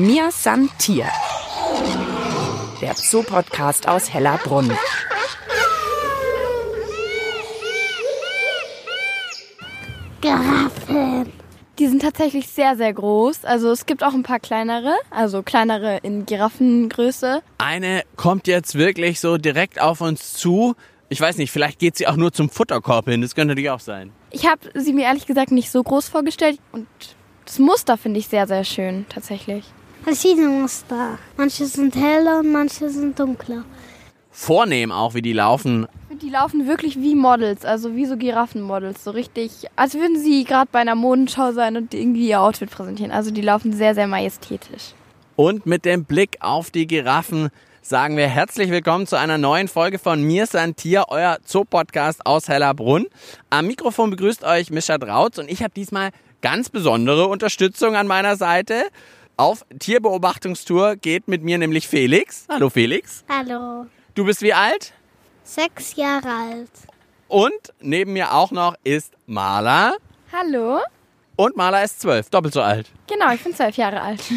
Mir san Tier. Der Zoopodcast aus Hellerbrunn. Giraffen. Die sind tatsächlich sehr, sehr groß. Also es gibt auch ein paar kleinere, also kleinere in Giraffengröße. Eine kommt jetzt wirklich so direkt auf uns zu. Ich weiß nicht, vielleicht geht sie auch nur zum Futterkorb hin. Das könnte natürlich auch sein. Ich habe sie mir ehrlich gesagt nicht so groß vorgestellt und das Muster finde ich sehr, sehr schön tatsächlich. Verschiedene Muster. Manche sind heller und manche sind dunkler. Vornehm auch, wie die laufen. Die laufen wirklich wie Models, also wie so Giraffenmodels, so richtig, als würden sie gerade bei einer Modenschau sein und irgendwie ihr Outfit präsentieren. Also die laufen sehr, sehr majestätisch. Und mit dem Blick auf die Giraffen sagen wir herzlich willkommen zu einer neuen Folge von Mir ist Tier, euer Zoopodcast aus Hellerbrunn. Am Mikrofon begrüßt euch Mischa Drautz und ich habe diesmal ganz besondere Unterstützung an meiner Seite. Auf Tierbeobachtungstour geht mit mir nämlich Felix. Hallo Felix. Hallo. Du bist wie alt? Sechs Jahre alt. Und neben mir auch noch ist Marla. Hallo? Und Marla ist zwölf, doppelt so alt. Genau, ich bin zwölf Jahre alt.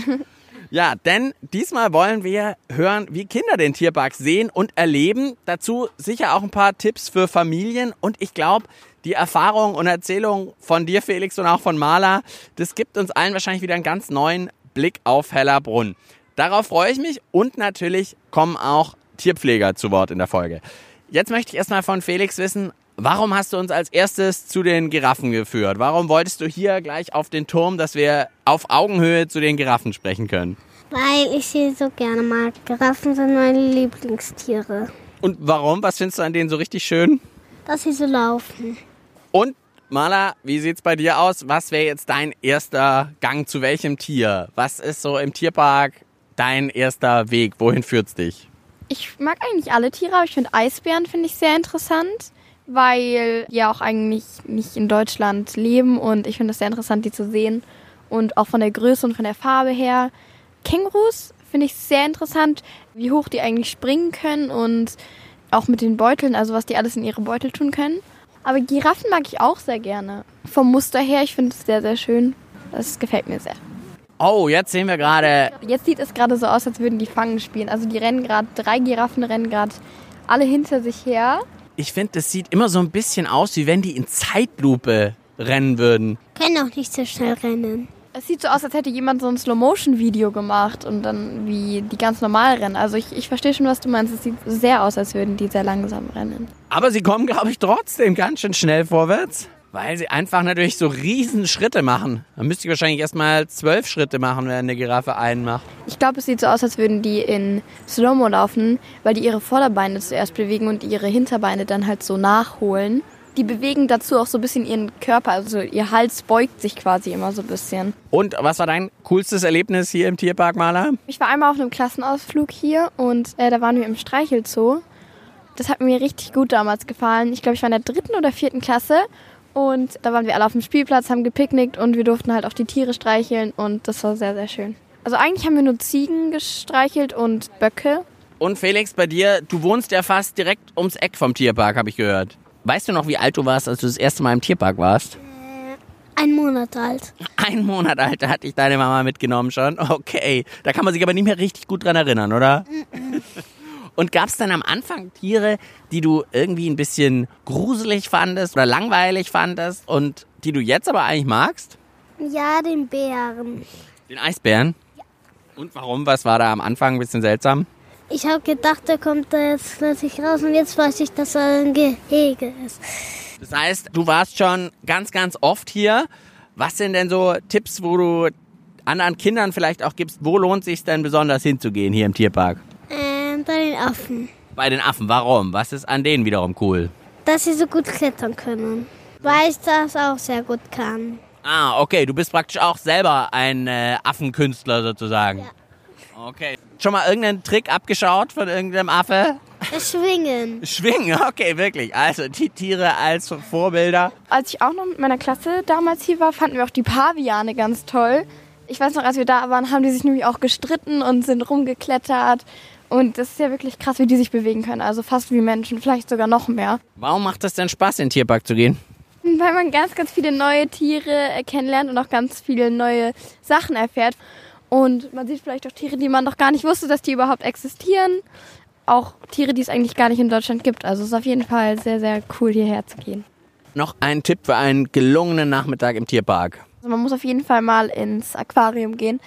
Ja, denn diesmal wollen wir hören, wie Kinder den Tierpark sehen und erleben. Dazu sicher auch ein paar Tipps für Familien. Und ich glaube, die Erfahrung und Erzählung von dir, Felix, und auch von Marla, das gibt uns allen wahrscheinlich wieder einen ganz neuen Blick auf Hellerbrunn. Darauf freue ich mich und natürlich kommen auch Tierpfleger zu Wort in der Folge. Jetzt möchte ich erstmal von Felix wissen, warum hast du uns als erstes zu den Giraffen geführt? Warum wolltest du hier gleich auf den Turm, dass wir auf Augenhöhe zu den Giraffen sprechen können? Weil ich sie so gerne mag. Giraffen sind meine Lieblingstiere. Und warum? Was findest du an denen so richtig schön? Dass sie so laufen. Und Marla, wie sieht's bei dir aus? Was wäre jetzt dein erster Gang zu welchem Tier? Was ist so im Tierpark dein erster Weg? Wohin führt's dich? Ich mag eigentlich alle Tiere, aber ich finde Eisbären finde ich sehr interessant, weil die ja auch eigentlich nicht in Deutschland leben und ich finde es sehr interessant, die zu sehen und auch von der Größe und von der Farbe her. Kängurus finde ich sehr interessant, wie hoch die eigentlich springen können und auch mit den Beuteln, also was die alles in ihre Beutel tun können. Aber Giraffen mag ich auch sehr gerne. Vom Muster her, ich finde es sehr, sehr schön. Das gefällt mir sehr. Oh, jetzt sehen wir gerade. Jetzt sieht es gerade so aus, als würden die Fangen spielen. Also die rennen gerade, drei Giraffen rennen gerade alle hinter sich her. Ich finde, das sieht immer so ein bisschen aus, wie wenn die in Zeitlupe rennen würden. Können auch nicht so schnell rennen. Es sieht so aus, als hätte jemand so ein Slow-Motion-Video gemacht und dann wie die ganz normal rennen. Also ich, ich verstehe schon, was du meinst. Es sieht sehr aus, als würden die sehr langsam rennen. Aber sie kommen, glaube ich, trotzdem ganz schön schnell vorwärts. Weil sie einfach natürlich so riesen Schritte machen. Dann müsste ich wahrscheinlich erstmal zwölf Schritte machen, wenn eine Giraffe einen macht. Ich glaube, es sieht so aus, als würden die in Slow-Mo laufen, weil die ihre Vorderbeine zuerst bewegen und ihre Hinterbeine dann halt so nachholen. Die bewegen dazu auch so ein bisschen ihren Körper, also ihr Hals beugt sich quasi immer so ein bisschen. Und was war dein coolstes Erlebnis hier im Tierpark, Maler? Ich war einmal auf einem Klassenausflug hier und äh, da waren wir im Streichelzoo. Das hat mir richtig gut damals gefallen. Ich glaube, ich war in der dritten oder vierten Klasse und da waren wir alle auf dem Spielplatz, haben gepicknickt und wir durften halt auch die Tiere streicheln und das war sehr, sehr schön. Also eigentlich haben wir nur Ziegen gestreichelt und Böcke. Und Felix, bei dir, du wohnst ja fast direkt ums Eck vom Tierpark, habe ich gehört. Weißt du noch, wie alt du warst, als du das erste Mal im Tierpark warst? Ein Monat alt. Ein Monat alt, da hatte ich deine Mama mitgenommen schon. Okay, da kann man sich aber nicht mehr richtig gut dran erinnern, oder? Und gab es dann am Anfang Tiere, die du irgendwie ein bisschen gruselig fandest oder langweilig fandest und die du jetzt aber eigentlich magst? Ja, den Bären. Den Eisbären? Ja. Und warum? Was war da am Anfang ein bisschen seltsam? Ich habe gedacht, der kommt da jetzt plötzlich raus und jetzt weiß ich, dass er ein Gehege ist. Das heißt, du warst schon ganz, ganz oft hier. Was sind denn so Tipps, wo du anderen Kindern vielleicht auch gibst, wo lohnt es sich denn besonders hinzugehen hier im Tierpark? Ähm, bei den Affen. Bei den Affen, warum? Was ist an denen wiederum cool? Dass sie so gut klettern können. Weil ich das auch sehr gut kann. Ah, okay, du bist praktisch auch selber ein äh, Affenkünstler sozusagen. Ja. Okay. Schon mal irgendeinen Trick abgeschaut von irgendeinem Affe? Schwingen. Schwingen, okay, wirklich. Also die Tiere als Vorbilder. Als ich auch noch mit meiner Klasse damals hier war, fanden wir auch die Paviane ganz toll. Ich weiß noch, als wir da waren, haben die sich nämlich auch gestritten und sind rumgeklettert. Und das ist ja wirklich krass, wie die sich bewegen können. Also fast wie Menschen, vielleicht sogar noch mehr. Warum macht es denn Spaß, in den Tierpark zu gehen? Weil man ganz, ganz viele neue Tiere kennenlernt und auch ganz viele neue Sachen erfährt. Und man sieht vielleicht auch Tiere, die man noch gar nicht wusste, dass die überhaupt existieren. Auch Tiere, die es eigentlich gar nicht in Deutschland gibt. Also es ist auf jeden Fall sehr, sehr cool, hierher zu gehen. Noch ein Tipp für einen gelungenen Nachmittag im Tierpark. Also man muss auf jeden Fall mal ins Aquarium gehen,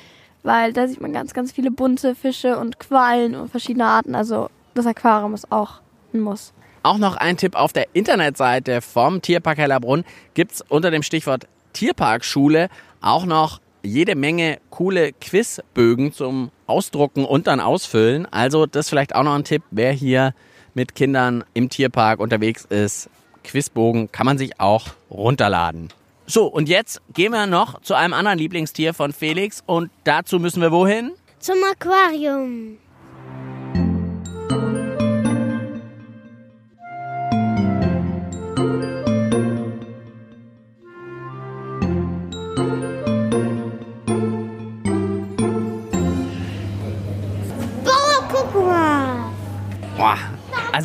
weil da sieht man ganz, ganz viele bunte Fische und Quallen und verschiedene Arten. Also das Aquarium ist auch ein Muss. Auch noch ein Tipp auf der Internetseite vom Tierpark Hellerbrunn gibt es unter dem Stichwort Tierparkschule auch noch jede Menge coole Quizbögen zum Ausdrucken und dann ausfüllen. Also das ist vielleicht auch noch ein Tipp, wer hier mit Kindern im Tierpark unterwegs ist. Quizbogen kann man sich auch runterladen. So, und jetzt gehen wir noch zu einem anderen Lieblingstier von Felix und dazu müssen wir wohin? Zum Aquarium.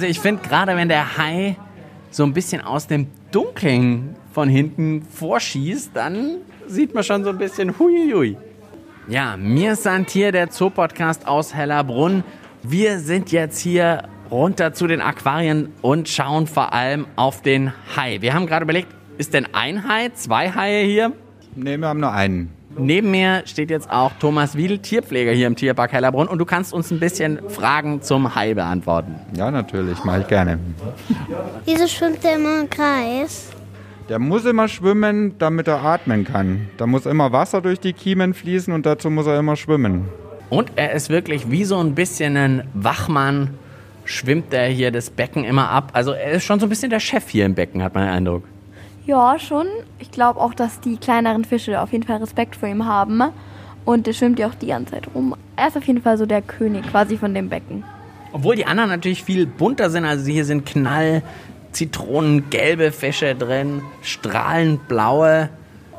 Also ich finde gerade, wenn der Hai so ein bisschen aus dem Dunkeln von hinten vorschießt, dann sieht man schon so ein bisschen huiui. Ja, mir sind hier der Zoopodcast aus Hellerbrunn. Wir sind jetzt hier runter zu den Aquarien und schauen vor allem auf den Hai. Wir haben gerade überlegt, ist denn ein Hai, zwei Haie hier? Ne, wir haben nur einen. Neben mir steht jetzt auch Thomas Wiedel, Tierpfleger hier im Tierpark Hellerbrunn und du kannst uns ein bisschen Fragen zum Hai beantworten. Ja, natürlich, mache ich gerne. Wieso schwimmt der immer im Kreis? Der muss immer schwimmen, damit er atmen kann. Da muss immer Wasser durch die Kiemen fließen und dazu muss er immer schwimmen. Und er ist wirklich wie so ein bisschen ein Wachmann, schwimmt er hier das Becken immer ab. Also er ist schon so ein bisschen der Chef hier im Becken, hat man den Eindruck. Ja, schon. Ich glaube auch, dass die kleineren Fische auf jeden Fall Respekt vor ihm haben. Und der schwimmt ja auch die ganze Zeit rum. Er ist auf jeden Fall so der König quasi von dem Becken. Obwohl die anderen natürlich viel bunter sind. Also hier sind Knall, Zitronengelbe Fische drin, strahlend blaue,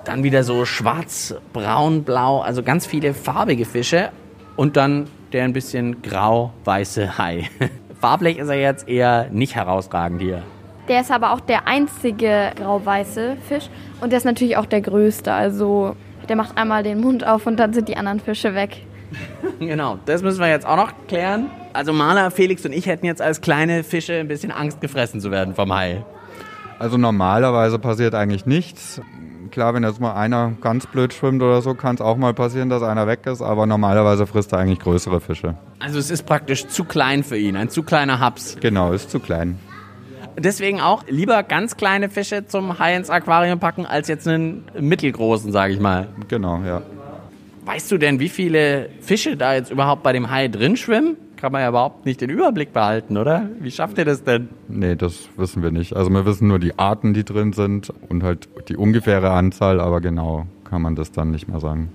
dann wieder so schwarz, braun, blau. Also ganz viele farbige Fische. Und dann der ein bisschen grau-weiße Hai. Farblich ist er jetzt eher nicht herausragend hier. Der ist aber auch der einzige grau-weiße Fisch. Und der ist natürlich auch der größte. Also der macht einmal den Mund auf und dann sind die anderen Fische weg. Genau, das müssen wir jetzt auch noch klären. Also Maler, Felix und ich hätten jetzt als kleine Fische ein bisschen Angst, gefressen zu werden vom Hai. Also normalerweise passiert eigentlich nichts. Klar, wenn jetzt mal einer ganz blöd schwimmt oder so, kann es auch mal passieren, dass einer weg ist, aber normalerweise frisst er eigentlich größere Fische. Also es ist praktisch zu klein für ihn, ein zu kleiner Haps. Genau, ist zu klein. Deswegen auch lieber ganz kleine Fische zum Hai ins Aquarium packen, als jetzt einen mittelgroßen, sage ich mal. Genau, ja. Weißt du denn, wie viele Fische da jetzt überhaupt bei dem Hai drin schwimmen? Kann man ja überhaupt nicht den Überblick behalten, oder? Wie schafft ihr das denn? Nee, das wissen wir nicht. Also wir wissen nur die Arten, die drin sind und halt die ungefähre Anzahl, aber genau kann man das dann nicht mehr sagen.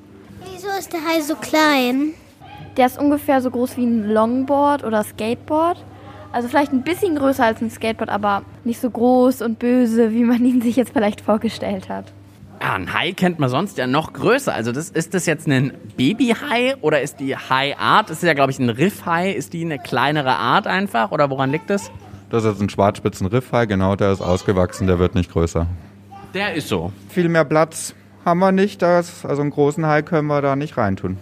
Wieso ist der Hai so klein? Der ist ungefähr so groß wie ein Longboard oder Skateboard. Also vielleicht ein bisschen größer als ein Skateboard, aber nicht so groß und böse, wie man ihn sich jetzt vielleicht vorgestellt hat. Ja, ein Hai kennt man sonst ja noch größer. Also das, ist das jetzt ein Babyhai oder ist die Hai-Art? Das ist ja, glaube ich, ein Riffhai. Ist die eine kleinere Art einfach oder woran liegt das? Das ist jetzt ein Schwarzspitzen-Riffhai, genau, der ist ausgewachsen, der wird nicht größer. Der ist so. Viel mehr Platz haben wir nicht, das, also einen großen Hai können wir da nicht reintun.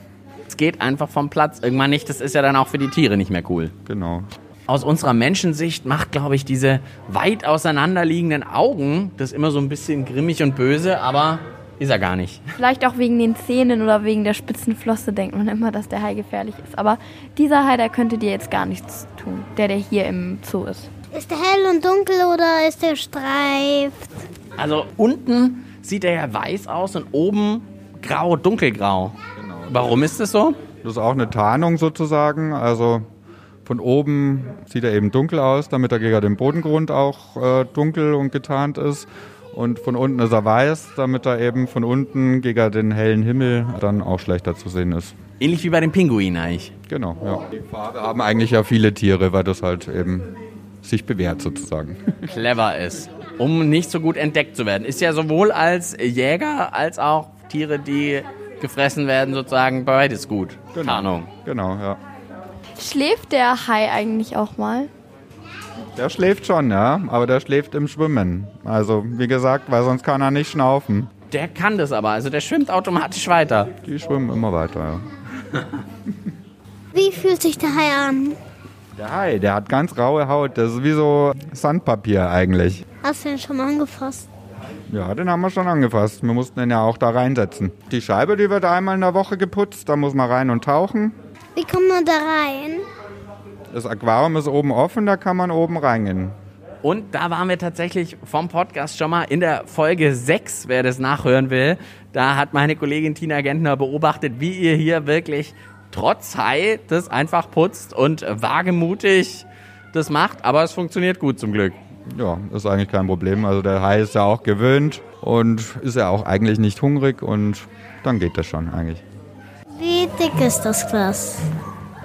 Es geht einfach vom Platz irgendwann nicht. Das ist ja dann auch für die Tiere nicht mehr cool. Genau. Aus unserer Menschensicht macht, glaube ich, diese weit auseinanderliegenden Augen das immer so ein bisschen grimmig und böse, aber ist er gar nicht. Vielleicht auch wegen den Zähnen oder wegen der spitzen Flosse denkt man immer, dass der Hai gefährlich ist. Aber dieser Hai, der könnte dir jetzt gar nichts tun, der, der hier im Zoo ist. Ist der hell und dunkel oder ist der streift? Also unten sieht er ja weiß aus und oben grau, dunkelgrau. Warum ist das so? Das ist auch eine Tarnung sozusagen. Also von oben sieht er eben dunkel aus, damit er gegen den Bodengrund auch äh, dunkel und getarnt ist. Und von unten ist er weiß, damit er eben von unten gegen den hellen Himmel dann auch schlechter zu sehen ist. Ähnlich wie bei den Pinguinen eigentlich. Genau, ja. Die Farbe haben eigentlich ja viele Tiere, weil das halt eben sich bewährt sozusagen. Clever ist, um nicht so gut entdeckt zu werden. Ist ja sowohl als Jäger als auch Tiere, die gefressen werden, sozusagen beides gut. Tarnung. Genau, ja. Schläft der Hai eigentlich auch mal? Der schläft schon, ja, aber der schläft im Schwimmen. Also, wie gesagt, weil sonst kann er nicht schnaufen. der kann das aber, also der schwimmt automatisch weiter. Die schwimmen immer weiter, ja. Wie fühlt sich der Hai an? Der Hai, der hat ganz raue Haut. Das ist wie so Sandpapier eigentlich. Hast du ihn schon mal angefasst? Ja, den haben wir schon angefasst. Wir mussten den ja auch da reinsetzen. Die Scheibe, die wird einmal in der Woche geputzt. Da muss man rein und tauchen. Wie kommt man da rein? Das Aquarium ist oben offen, da kann man oben reingehen. Und da waren wir tatsächlich vom Podcast schon mal in der Folge 6, wer das nachhören will. Da hat meine Kollegin Tina Gentner beobachtet, wie ihr hier wirklich trotz Hai das einfach putzt und wagemutig das macht. Aber es funktioniert gut zum Glück. Ja, ist eigentlich kein Problem. Also der Hai ist ja auch gewöhnt und ist ja auch eigentlich nicht hungrig und dann geht das schon eigentlich. Wie dick ist das Glas?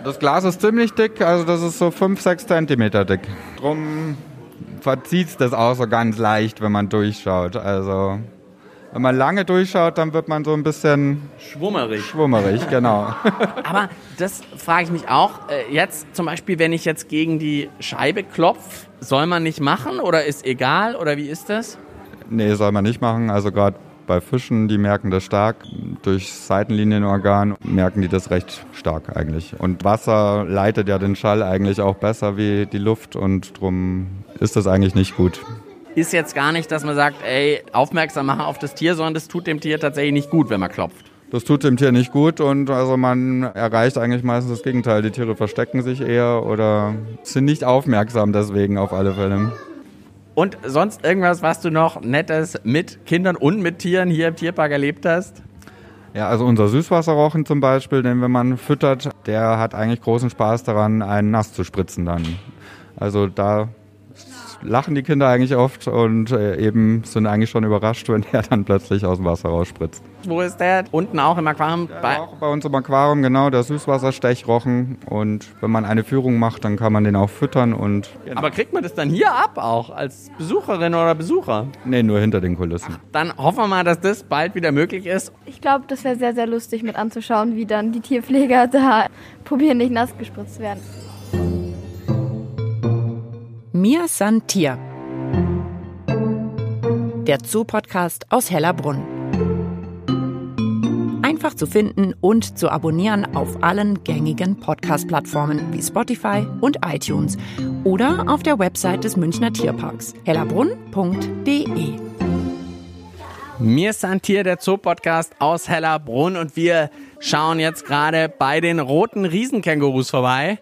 Das Glas ist ziemlich dick, also das ist so 5, 6 Zentimeter dick. Drum verzieht das auch so ganz leicht, wenn man durchschaut. Also wenn man lange durchschaut, dann wird man so ein bisschen Schwummerig. schwummerig, genau. Aber das frage ich mich auch. Äh, Jetzt zum Beispiel, wenn ich jetzt gegen die Scheibe klopfe, soll man nicht machen oder ist egal oder wie ist das? nee, soll man nicht machen. Also gerade bei Fischen, die merken das stark. Durch Seitenlinienorgan merken die das recht stark eigentlich. Und Wasser leitet ja den Schall eigentlich auch besser wie die Luft und drum ist das eigentlich nicht gut. Ist jetzt gar nicht, dass man sagt, ey, aufmerksam machen auf das Tier, sondern das tut dem Tier tatsächlich nicht gut, wenn man klopft. Das tut dem Tier nicht gut und also man erreicht eigentlich meistens das Gegenteil. Die Tiere verstecken sich eher oder sind nicht aufmerksam deswegen auf alle Fälle. Und sonst irgendwas, was du noch Nettes mit Kindern und mit Tieren hier im Tierpark erlebt hast? Ja, also unser Süßwasserrochen zum Beispiel, den wenn man füttert, der hat eigentlich großen Spaß daran, einen nass zu spritzen dann. Also da lachen die Kinder eigentlich oft und äh, eben sind eigentlich schon überrascht, wenn er dann plötzlich aus dem Wasser rausspritzt. Wo ist der? Unten auch im Aquarium? Bei Auch bei uns im Aquarium, genau, der Süßwasserstechrochen. Und wenn man eine Führung macht, dann kann man den auch füttern und Aber kriegt man das dann hier ab auch als Besucherin oder Besucher? nee, nur hinter den Kulissen. Dann hoffen wir mal, dass das bald wieder möglich ist. Ich glaube, das wäre sehr, sehr lustig mit anzuschauen, wie dann die Tierpfleger da probieren, nicht nass gespritzt werden. Mir san Tier. Der Zoo-Podcast aus Hellerbrunn. Einfach zu finden und zu abonnieren auf allen gängigen Podcast-Plattformen wie Spotify und iTunes oder auf der Website des Münchner Tierparks hellerbrunn.de. Mir ist ein Tier, der Zoo-Podcast aus Hellerbrunn und wir schauen jetzt gerade bei den roten Riesenkängurus vorbei.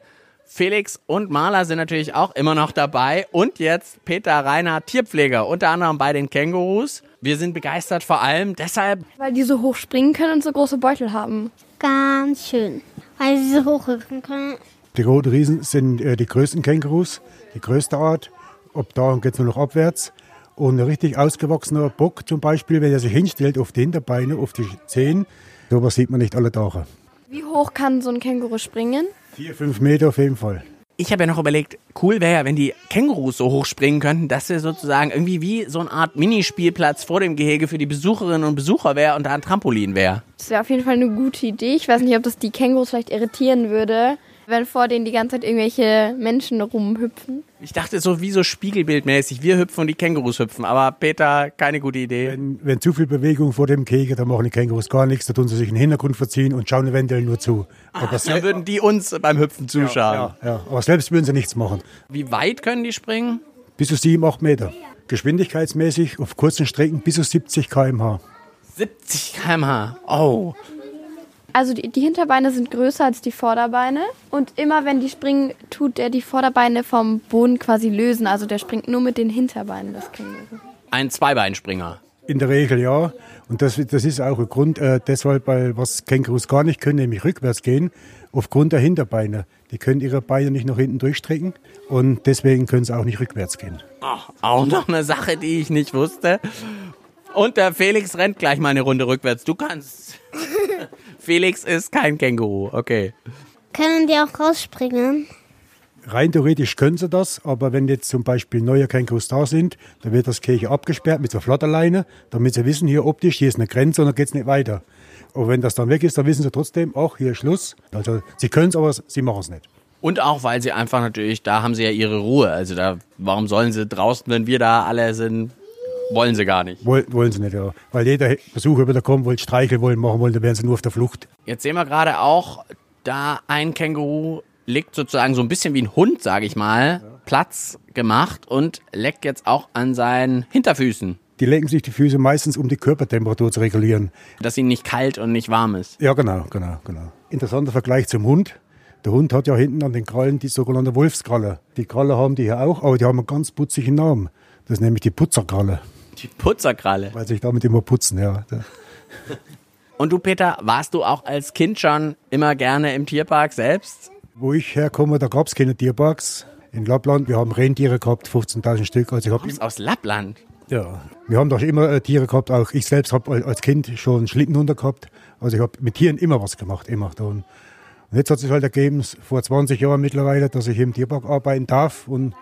Felix und Marla sind natürlich auch immer noch dabei und jetzt Peter Reiner, Tierpfleger, unter anderem bei den Kängurus. Wir sind begeistert vor allem deshalb, Weil die so hoch springen können und so große Beutel haben. Ganz schön. Weil sie so hochrücken können. Die roten Riesen sind äh, die größten Kängurus, die größte Art. Ab da geht es nur noch abwärts. Und ein richtig ausgewachsener Bock zum Beispiel, wenn er sich hinstellt auf die Hinterbeine, auf die Zehen, sowas sieht man nicht alle Tage. Wie hoch kann so ein Känguru springen? Vier, fünf Meter auf jeden Fall. ich habe ja noch überlegt, cool wäre ja, wenn die Kängurus so hoch springen könnten, dass wir sozusagen irgendwie wie so eine Art Minispielplatz vor dem Gehege für die Besucherinnen und Besucher wäre und da ein Trampolin wäre. Das wäre auf jeden Fall eine gute Idee. Ich weiß nicht, ob das die Kängurus vielleicht irritieren würde, wenn vor denen die ganze Zeit irgendwelche Menschen rumhüpfen. Ich dachte so wie so spiegelbildmäßig, wir hüpfen und die Kängurus hüpfen, aber Peter, keine gute Idee. Wenn, wenn zu viel Bewegung vor dem Kegel, dann machen die Kängurus gar nichts, da tun sie sich in den Hintergrund verziehen und schauen eventuell nur zu. Aber, Dann würden die uns beim Hüpfen zuschauen. ja, ja, aber selbst würden sie nichts machen. Wie weit können die springen? Bis zu sieben, acht Meter. Geschwindigkeitsmäßig auf kurzen Strecken bis zu 70 km/h. 70 km/h. Oh. Also die, die Hinterbeine sind größer als die Vorderbeine und immer wenn die springen, tut er die Vorderbeine vom Boden quasi lösen. Also der springt nur mit den Hinterbeinen, das Känguru. Ein Zweibeinspringer. In der Regel ja. Und das, das ist auch ein Grund, äh, deshalb, weil was Kängurus gar nicht können, nämlich rückwärts gehen, aufgrund der Hinterbeine. Die können ihre Beine nicht nach hinten durchstrecken und deswegen können sie auch nicht rückwärts gehen. Oh, auch noch eine Sache, die ich nicht wusste. Und der Felix rennt gleich mal eine Runde rückwärts. Du kannst. Felix ist kein Känguru. Okay. Können die auch rausspringen? Rein theoretisch können sie das, aber wenn jetzt zum Beispiel neue Kängurus da sind, dann wird das Käfig abgesperrt mit so Flotterleine, damit sie wissen, hier optisch, hier ist eine Grenze und dann geht's nicht weiter. Aber wenn das dann weg ist, dann wissen sie trotzdem, ach, hier ist Schluss. Also sie können es, aber sie machen es nicht. Und auch, weil sie einfach natürlich, da haben sie ja ihre Ruhe. Also da, warum sollen sie draußen, wenn wir da alle sind, wollen sie gar nicht. Woll, wollen sie nicht, ja. Weil jeder Besucher wieder kommen wollte, streicheln wollen, machen wollen, dann wären sie nur auf der Flucht. Jetzt sehen wir gerade auch, da ein Känguru liegt sozusagen so ein bisschen wie ein Hund, sage ich mal, Platz gemacht und leckt jetzt auch an seinen Hinterfüßen, Die lecken sich die Füße meistens, um die Körpertemperatur zu regulieren. dass ihnen nicht kalt und nicht warm ist. Ja, genau, genau, genau. Interessanter Vergleich zum Hund. Der Hund hat ja hinten an den Krallen die sogenannte Wolfskralle. Die Kralle haben die hier auch, aber die haben einen ganz putzigen Namen. Das ist nämlich die Putzerkralle, Die Putzerkralle. weil sich damit immer putzen, ja. Und du, Peter, warst du auch als Kind schon immer gerne im Tierpark selbst? Wo ich herkomme, da gab es keine Tierparks. In Lappland, wir haben Rentiere gehabt, 15.000 Stück. Also ich bist aus Lappland. ja, wir haben doch immer äh, Tiere gehabt. Auch ich selbst habe als Kind schon Schlittenhunde gehabt. Also ich habe mit Tieren immer was gemacht, immer. Und jetzt hat sich halt ergeben, vor 20 Jahren mittlerweile, dass ich im Tierpark arbeiten darf. Und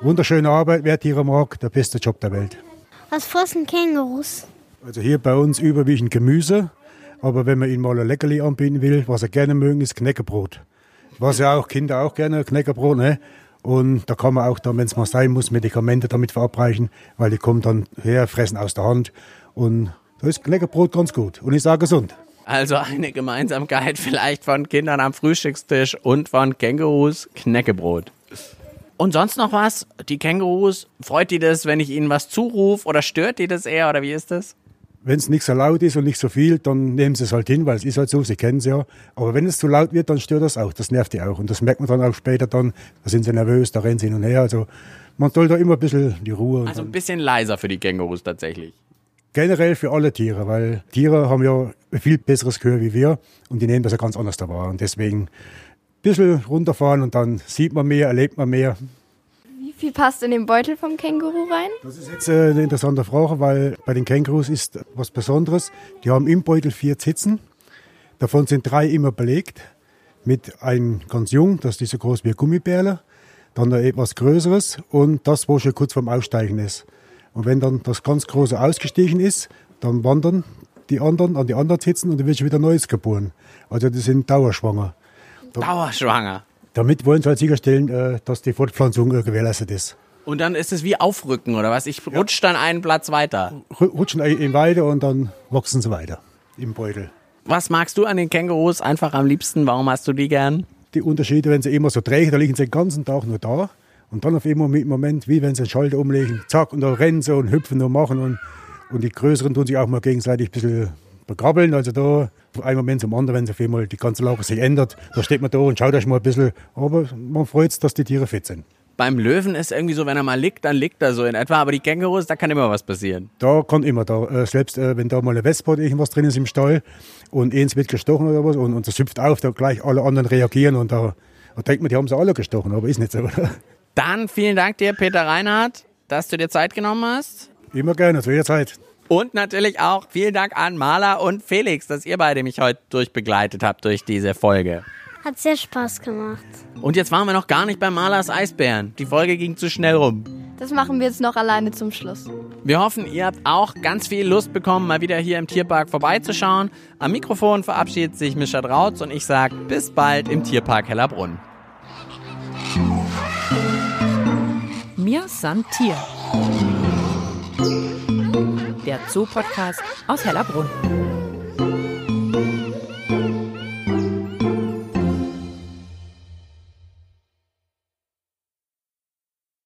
wunderschöne Arbeit, wer Tiere mag, der beste Job der Welt. Was fressen Kängurus? Also hier bei uns überwiegend Gemüse. Aber wenn man ihnen mal ein Leckerli anbieten will, was sie gerne mögen, ist Knäckebrot. Was ja auch Kinder auch gerne, Knäckebrot, ne? Und da kann man auch dann, wenn es mal sein muss, Medikamente damit verabreichen, weil die kommen dann her, fressen aus der Hand. Und da ist Knäckebrot ganz gut und ist auch gesund. Also eine Gemeinsamkeit vielleicht von Kindern am Frühstückstisch und von Kängurus Knäckebrot. Und sonst noch was? Die Kängurus, freut die das, wenn ich ihnen was zurufe oder stört die das eher oder wie ist das? Wenn es nicht so laut ist und nicht so viel, dann nehmen sie es halt hin, weil es ist halt so, sie kennen es ja. Aber wenn es zu laut wird, dann stört das auch, das nervt die auch. Und das merkt man dann auch später dann, da sind sie nervös, da rennen sie hin und her. Also man soll da immer ein bisschen die Ruhe. Also ein bisschen leiser für die Kängurus tatsächlich. Generell für alle Tiere, weil Tiere haben ja ein viel besseres Gehör wie wir und die nehmen das ja ganz anders da wahr. Und deswegen bisschen runterfahren und dann sieht man mehr, erlebt man mehr. Wie viel passt in den Beutel vom Känguru rein? Das ist jetzt äh, eine interessante Frage, weil bei den Kängurus ist was Besonderes. Die haben im Beutel vier Zitzen. Davon sind drei immer belegt mit einem ganz jung, das ist so groß wie ein Gummibärle. Dann ein etwas größeres und das, wo schon kurz vorm Aussteigen ist. Und wenn dann das ganz große ausgestiegen ist, dann wandern die anderen an die anderen Zitzen und dann wird schon wieder Neues geboren. Also die sind dauerschwanger. Dauerschwanger. Damit wollen sie halt sicherstellen, äh, dass die Fortpflanzung äh, gewährleistet ist. Und dann ist es wie Aufrücken oder was? Ich rutsch dann einen Platz weiter. Ru- Rutschen in weiter und dann wachsen sie weiter im Beutel. Was magst du an den Kängurus einfach am liebsten? Warum hast du die gern? Die Unterschiede, wenn sie immer so drehen, da liegen sie den ganzen Tag nur da. Und dann auf jeden Moment, wie wenn sie einen Schalter umlegen, zack, und da rennen sie und hüpfen und machen. Und, und die Größeren tun sich auch mal gegenseitig ein bisschen begrabbeln. Also da, von einem Moment zum anderen, wenn sich auf einmal die ganze Lage sich ändert, da steht man da und schaut euch mal ein bisschen. Aber man freut sich, dass die Tiere fit sind. Beim Löwen ist irgendwie so, wenn er mal liegt, dann liegt er so in etwa. Aber die Kängurus, da kann immer was passieren. Da kann immer da, äh, selbst äh, wenn da mal eine Wespe oder irgendwas drin ist im Stall und eins wird gestochen oder was und, und das hüpft auf, da gleich alle anderen reagieren und da, da denkt man, die haben sie alle gestochen, aber ist nicht so. Oder? Dann vielen Dank dir, Peter Reinhardt, dass du dir Zeit genommen hast. Immer gerne, zu jeder Zeit. Und natürlich auch vielen Dank an Maler und Felix, dass ihr beide mich heute durchbegleitet habt durch diese Folge. Hat sehr Spaß gemacht. Und jetzt waren wir noch gar nicht bei Malers Eisbären. Die Folge ging zu schnell rum. Das machen wir jetzt noch alleine zum Schluss. Wir hoffen, ihr habt auch ganz viel Lust bekommen, mal wieder hier im Tierpark vorbeizuschauen. Am Mikrofon verabschiedet sich Mischa Drautz und ich sage bis bald im Tierpark Hellerbrunn. Mir san Tier. Der Zoo-Podcast aus Hellerbrunn.